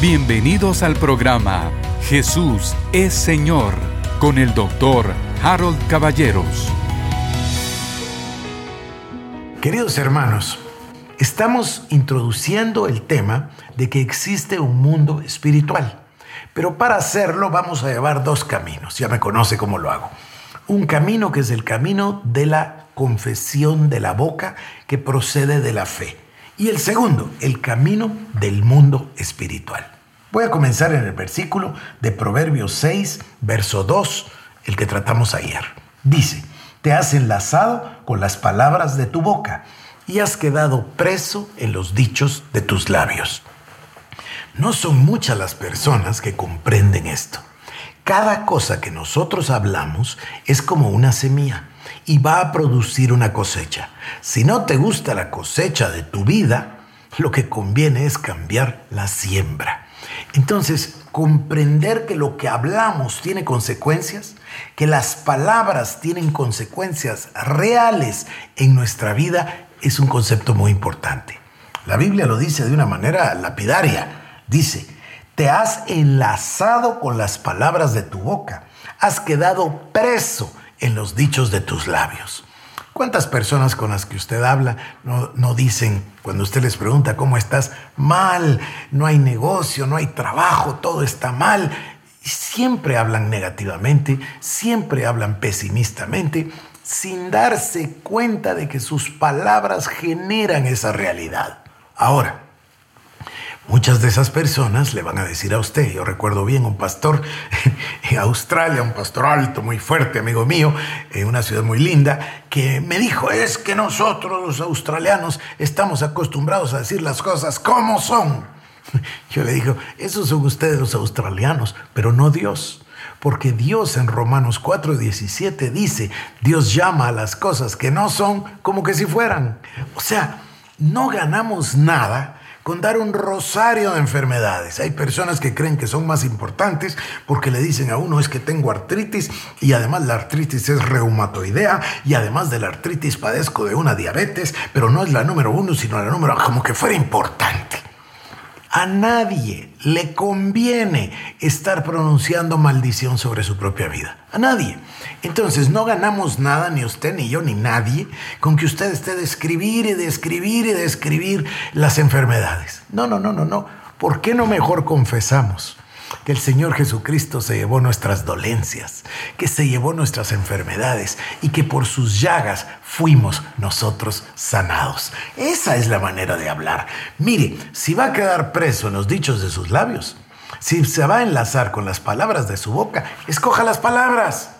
Bienvenidos al programa Jesús es Señor con el doctor Harold Caballeros. Queridos hermanos, estamos introduciendo el tema de que existe un mundo espiritual. Pero para hacerlo vamos a llevar dos caminos. Ya me conoce cómo lo hago. Un camino que es el camino de la confesión de la boca que procede de la fe. Y el segundo, el camino del mundo espiritual. Voy a comenzar en el versículo de Proverbios 6, verso 2, el que tratamos ayer. Dice, te has enlazado con las palabras de tu boca y has quedado preso en los dichos de tus labios. No son muchas las personas que comprenden esto. Cada cosa que nosotros hablamos es como una semilla y va a producir una cosecha. Si no te gusta la cosecha de tu vida, lo que conviene es cambiar la siembra. Entonces, comprender que lo que hablamos tiene consecuencias, que las palabras tienen consecuencias reales en nuestra vida, es un concepto muy importante. La Biblia lo dice de una manera lapidaria. Dice, te has enlazado con las palabras de tu boca, has quedado preso en los dichos de tus labios. ¿Cuántas personas con las que usted habla no, no, dicen, cuando usted les pregunta cómo estás, mal, no hay negocio, no hay trabajo, todo está mal? siempre hablan negativamente, siempre hablan pesimistamente, sin darse cuenta de que sus palabras generan esa realidad. Ahora, Muchas de esas personas le van a decir a usted, yo recuerdo bien un pastor en Australia, un pastor alto, muy fuerte, amigo mío, en una ciudad muy linda, que me dijo, es que nosotros los australianos estamos acostumbrados a decir las cosas como son. Yo le digo, esos son ustedes los australianos, pero no Dios. Porque Dios en Romanos 4:17 dice, Dios llama a las cosas que no son como que si fueran. O sea, no ganamos nada con dar un rosario de enfermedades. Hay personas que creen que son más importantes porque le dicen a uno es que tengo artritis y además la artritis es reumatoidea y además de la artritis padezco de una diabetes, pero no es la número uno, sino la número como que fuera importante. A nadie le conviene estar pronunciando maldición sobre su propia vida. A nadie. Entonces no ganamos nada, ni usted, ni yo, ni nadie, con que usted esté de escribir y de escribir y de escribir las enfermedades. No, no, no, no, no. ¿Por qué no mejor confesamos? Que el Señor Jesucristo se llevó nuestras dolencias, que se llevó nuestras enfermedades y que por sus llagas fuimos nosotros sanados. Esa es la manera de hablar. Mire, si va a quedar preso en los dichos de sus labios, si se va a enlazar con las palabras de su boca, escoja las palabras.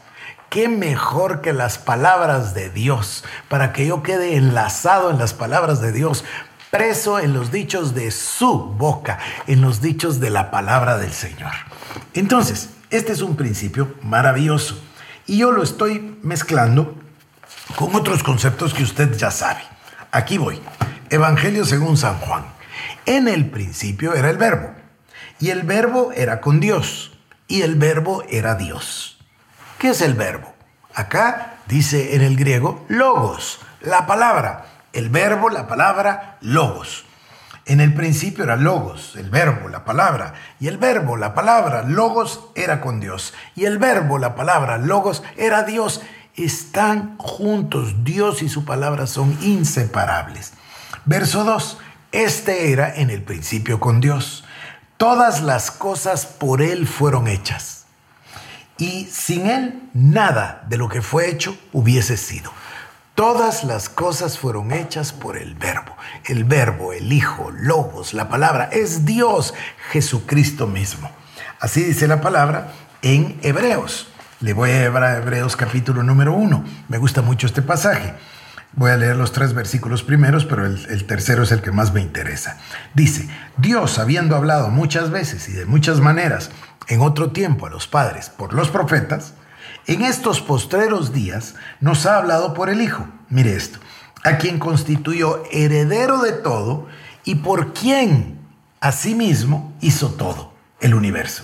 ¿Qué mejor que las palabras de Dios para que yo quede enlazado en las palabras de Dios? Preso en los dichos de su boca, en los dichos de la palabra del Señor. Entonces, este es un principio maravilloso y yo lo estoy mezclando con otros conceptos que usted ya sabe. Aquí voy. Evangelio según San Juan. En el principio era el verbo y el verbo era con Dios y el verbo era Dios. ¿Qué es el verbo? Acá dice en el griego logos, la palabra el verbo, la palabra, logos. En el principio era logos, el verbo, la palabra, y el verbo, la palabra, logos era con Dios, y el verbo, la palabra, logos era Dios. Están juntos, Dios y su palabra son inseparables. Verso 2, este era en el principio con Dios. Todas las cosas por Él fueron hechas. Y sin Él nada de lo que fue hecho hubiese sido. Todas las cosas fueron hechas por el verbo. El verbo, el Hijo, Logos, la palabra, es Dios, Jesucristo mismo. Así dice la palabra en Hebreos. Le voy a Hebreos capítulo número uno. Me gusta mucho este pasaje. Voy a leer los tres versículos primeros, pero el, tercero es el que más me interesa. Dice, Dios, habiendo hablado muchas veces y de muchas maneras en otro tiempo a los padres por los profetas, en estos postreros días nos ha hablado por el Hijo. Mire esto, a quien constituyó heredero de todo y por quien asimismo hizo todo, el universo.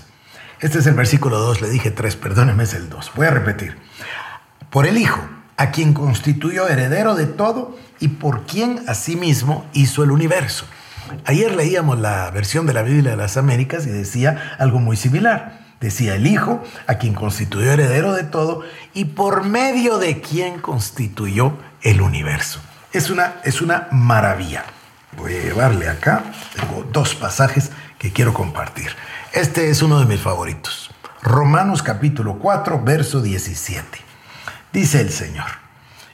Este es el versículo 2, le dije 3, perdóneme, es el 2. Voy a repetir. Por el Hijo, a quien constituyó heredero de todo y por quien asimismo hizo el universo. Ayer leíamos la versión de la Biblia de las Américas y decía algo muy similar. Decía el Hijo, a quien constituyó heredero de todo y por medio de quien constituyó el universo. Es una, es una maravilla. Voy a llevarle acá, tengo dos pasajes que quiero compartir. Este es uno de mis favoritos. Romanos capítulo 4, verso 17. Dice el Señor,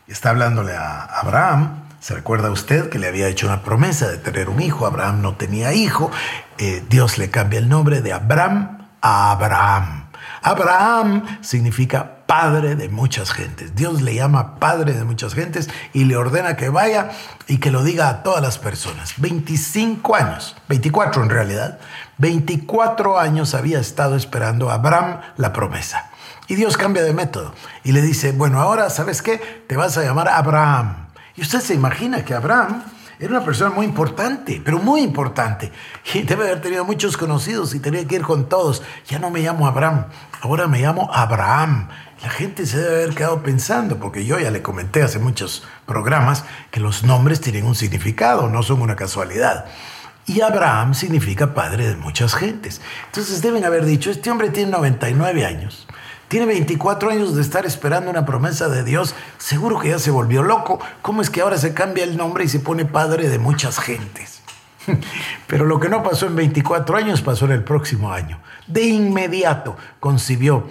está hablándole a Abraham, ¿Se recuerda usted que le había hecho una promesa de tener un hijo? Abraham no tenía hijo. Eh, Dios le cambia el nombre de Abraham Abraham. Abraham significa padre de muchas gentes. Dios le llama padre de muchas gentes y le ordena que vaya y que lo diga a todas las personas. 25 años, 24 en realidad, 24 años había estado esperando a Abraham la promesa. Y Dios cambia de método y le dice, bueno, ahora sabes qué, te vas a llamar Abraham y usted se imagina que Abraham era una persona muy importante, pero muy importante. Y debe haber tenido muchos conocidos y tenía que ir con todos. Ya no me llamo Abraham, ahora me llamo Abraham. La gente se debe haber quedado pensando, porque yo ya le comenté hace muchos programas que los nombres tienen un significado, no son una casualidad. Y Abraham significa padre de muchas gentes. Entonces deben haber dicho, este hombre tiene 99 años tiene 24 años de estar esperando una promesa de Dios. Seguro que ya se volvió loco. ¿Cómo es que ahora se cambia el nombre y se pone padre de muchas gentes? Pero lo que no pasó en 24 años pasó en el próximo año. De inmediato concibió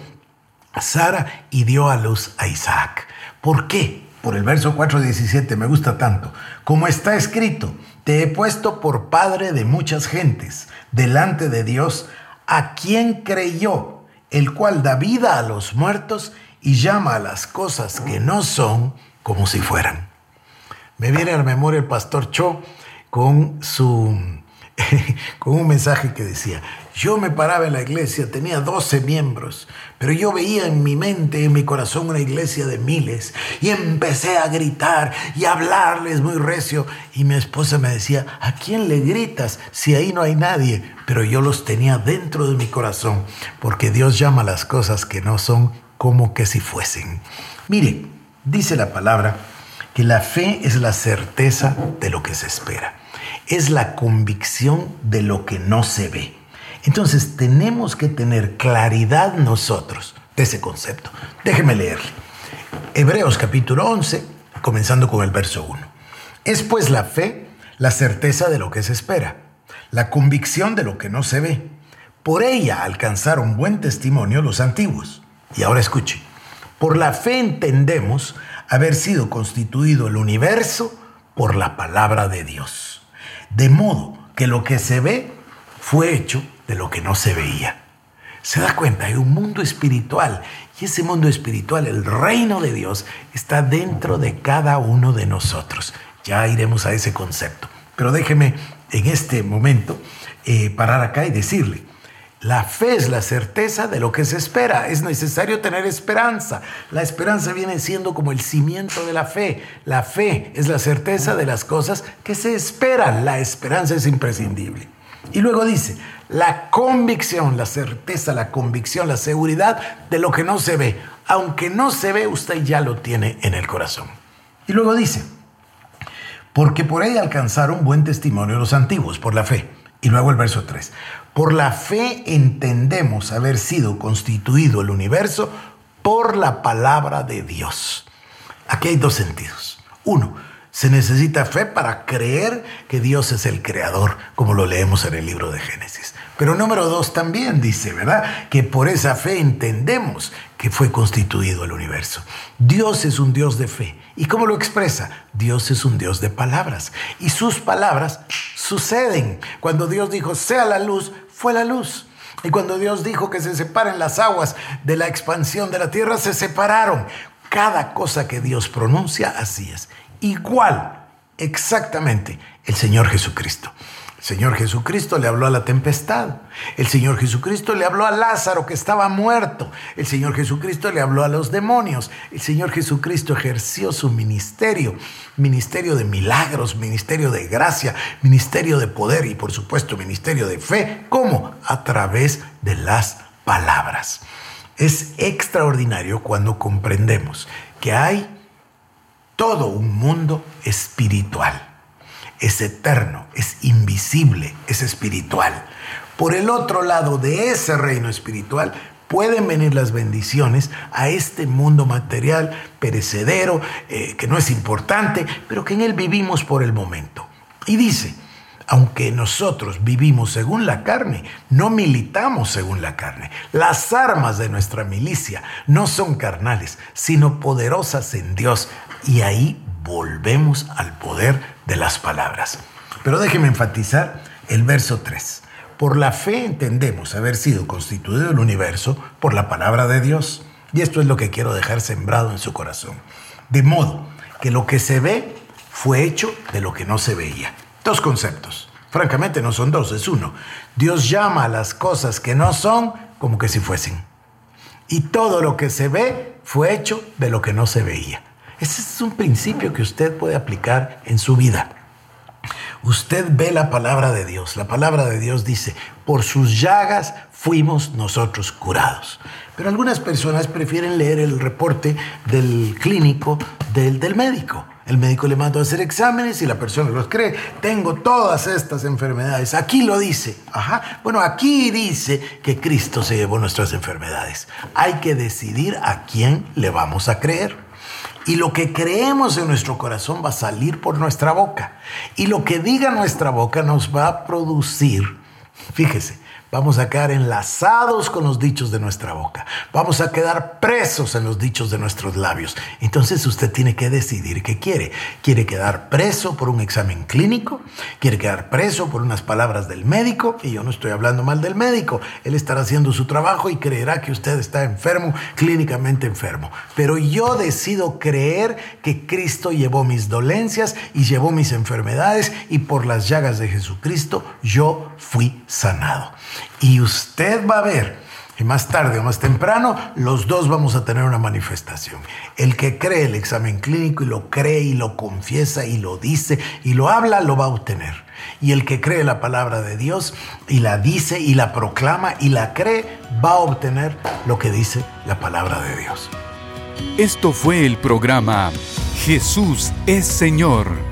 a Sara y dio a luz a Isaac. ¿Por qué? Por el verso 4.17 me gusta tanto. Como está escrito, te he puesto por padre de muchas gentes delante de Dios, a quien creyó el cual da vida a los muertos y llama a las cosas que no son como si fueran. Me viene a la memoria el pastor Cho con su con un mensaje que decía, yo me paraba en la iglesia, tenía 12 miembros, pero yo veía en mi mente, en mi corazón, una iglesia de miles. Y empecé a gritar y a hablarles muy recio. Y mi esposa me decía, ¿a quién le gritas si ahí no hay nadie? Pero yo los tenía dentro de mi corazón, porque Dios llama las cosas que no son como que si fuesen. Mire, dice la palabra que la fe es la certeza de lo que se espera. Es la convicción de lo que no se ve. Entonces tenemos que tener claridad nosotros de ese concepto. Déjeme leerle. Hebreos capítulo 11, comenzando con el verso 1. Es pues la fe la certeza de lo que se espera, la convicción de lo que no se ve. Por ella alcanzaron buen testimonio los antiguos. Y ahora escuche. Por la fe entendemos haber sido constituido el universo por la palabra de Dios. De modo que lo que se ve fue hecho de lo que no se veía. Se da cuenta, hay un mundo espiritual y ese mundo espiritual, el reino de Dios, está dentro de cada uno de nosotros. Ya iremos a ese concepto. Pero déjeme en este momento eh, parar acá y decirle, la fe es la certeza de lo que se espera. Es necesario tener esperanza. La esperanza viene siendo como el cimiento de la fe. La fe es la certeza de las cosas que se esperan. La esperanza es imprescindible. Y luego dice, la convicción, la certeza, la convicción, la seguridad de lo que no se ve. Aunque no se ve, usted ya lo tiene en el corazón. Y luego dice, porque por ahí alcanzaron buen testimonio los antiguos, por la fe. Y luego el verso 3, por la fe entendemos haber sido constituido el universo por la palabra de Dios. Aquí hay dos sentidos. Uno, se necesita fe para creer que Dios es el creador, como lo leemos en el libro de Génesis. Pero número dos también dice, ¿verdad? Que por esa fe entendemos que fue constituido el universo. Dios es un Dios de fe. ¿Y cómo lo expresa? Dios es un Dios de palabras. Y sus palabras suceden. Cuando Dios dijo, sea la luz, fue la luz. Y cuando Dios dijo que se separen las aguas de la expansión de la tierra, se separaron. Cada cosa que Dios pronuncia, así es igual, exactamente, el Señor Jesucristo. Señor Jesucristo le habló a la tempestad. El Señor Jesucristo le habló a Lázaro que estaba muerto. El Señor Jesucristo le habló a los demonios. El Señor Jesucristo ejerció su ministerio. Ministerio de milagros, ministerio de gracia, ministerio de poder y por supuesto ministerio de fe. ¿Cómo? A través de las palabras. Es extraordinario cuando comprendemos que hay todo un mundo espiritual. Es eterno, es invisible, es espiritual. Por el otro lado de ese reino espiritual pueden venir las bendiciones a este mundo material perecedero, eh, que no es importante, pero que en él vivimos por el momento. Y dice, aunque nosotros vivimos según la carne, no militamos según la carne. Las armas de nuestra milicia no son carnales, sino poderosas en Dios. Y ahí volvemos al poder de las palabras. Pero déjeme enfatizar el verso 3. Por la fe entendemos haber sido constituido el universo por la palabra de Dios. Y esto es lo que quiero dejar sembrado en su corazón. De modo que lo que se ve fue hecho de lo que no se veía. Dos conceptos. Francamente no son dos, es uno. Dios llama a las cosas que no son como que si fuesen. Y todo lo que se ve fue hecho de lo que no se veía. Ese es un principio que usted puede aplicar en su vida. Usted ve la palabra de Dios. La palabra de Dios dice, por sus llagas fuimos nosotros curados. Pero algunas personas prefieren leer el reporte del clínico del, del médico. El médico le mandó a hacer exámenes y la persona los cree. Tengo todas estas enfermedades. Aquí lo dice. Ajá. Bueno, aquí dice que Cristo se llevó nuestras enfermedades. Hay que decidir a quién le vamos a creer. Y lo que creemos en nuestro corazón va a salir por nuestra boca. Y lo que diga nuestra boca nos va a producir, fíjese, Vamos a quedar enlazados con los dichos de nuestra boca. Vamos a quedar presos en los dichos de nuestros labios. Entonces usted tiene que decidir qué quiere. ¿Quiere quedar preso por un examen clínico? ¿Quiere quedar preso por unas palabras del médico? Y yo no estoy hablando mal del médico. Él estará haciendo su trabajo y creerá que usted está enfermo, clínicamente enfermo. Pero yo decido creer que Cristo llevó mis dolencias y llevó mis enfermedades y por las llagas de Jesucristo yo fui sanado. Y usted va a ver que más tarde o más temprano los dos vamos a tener una manifestación. El que cree el examen clínico y lo cree y lo confiesa y lo dice y lo habla, lo va a obtener. Y el que cree la palabra de Dios y la dice y la proclama y la cree, va a obtener lo que dice la palabra de Dios. Esto fue el programa Jesús es Señor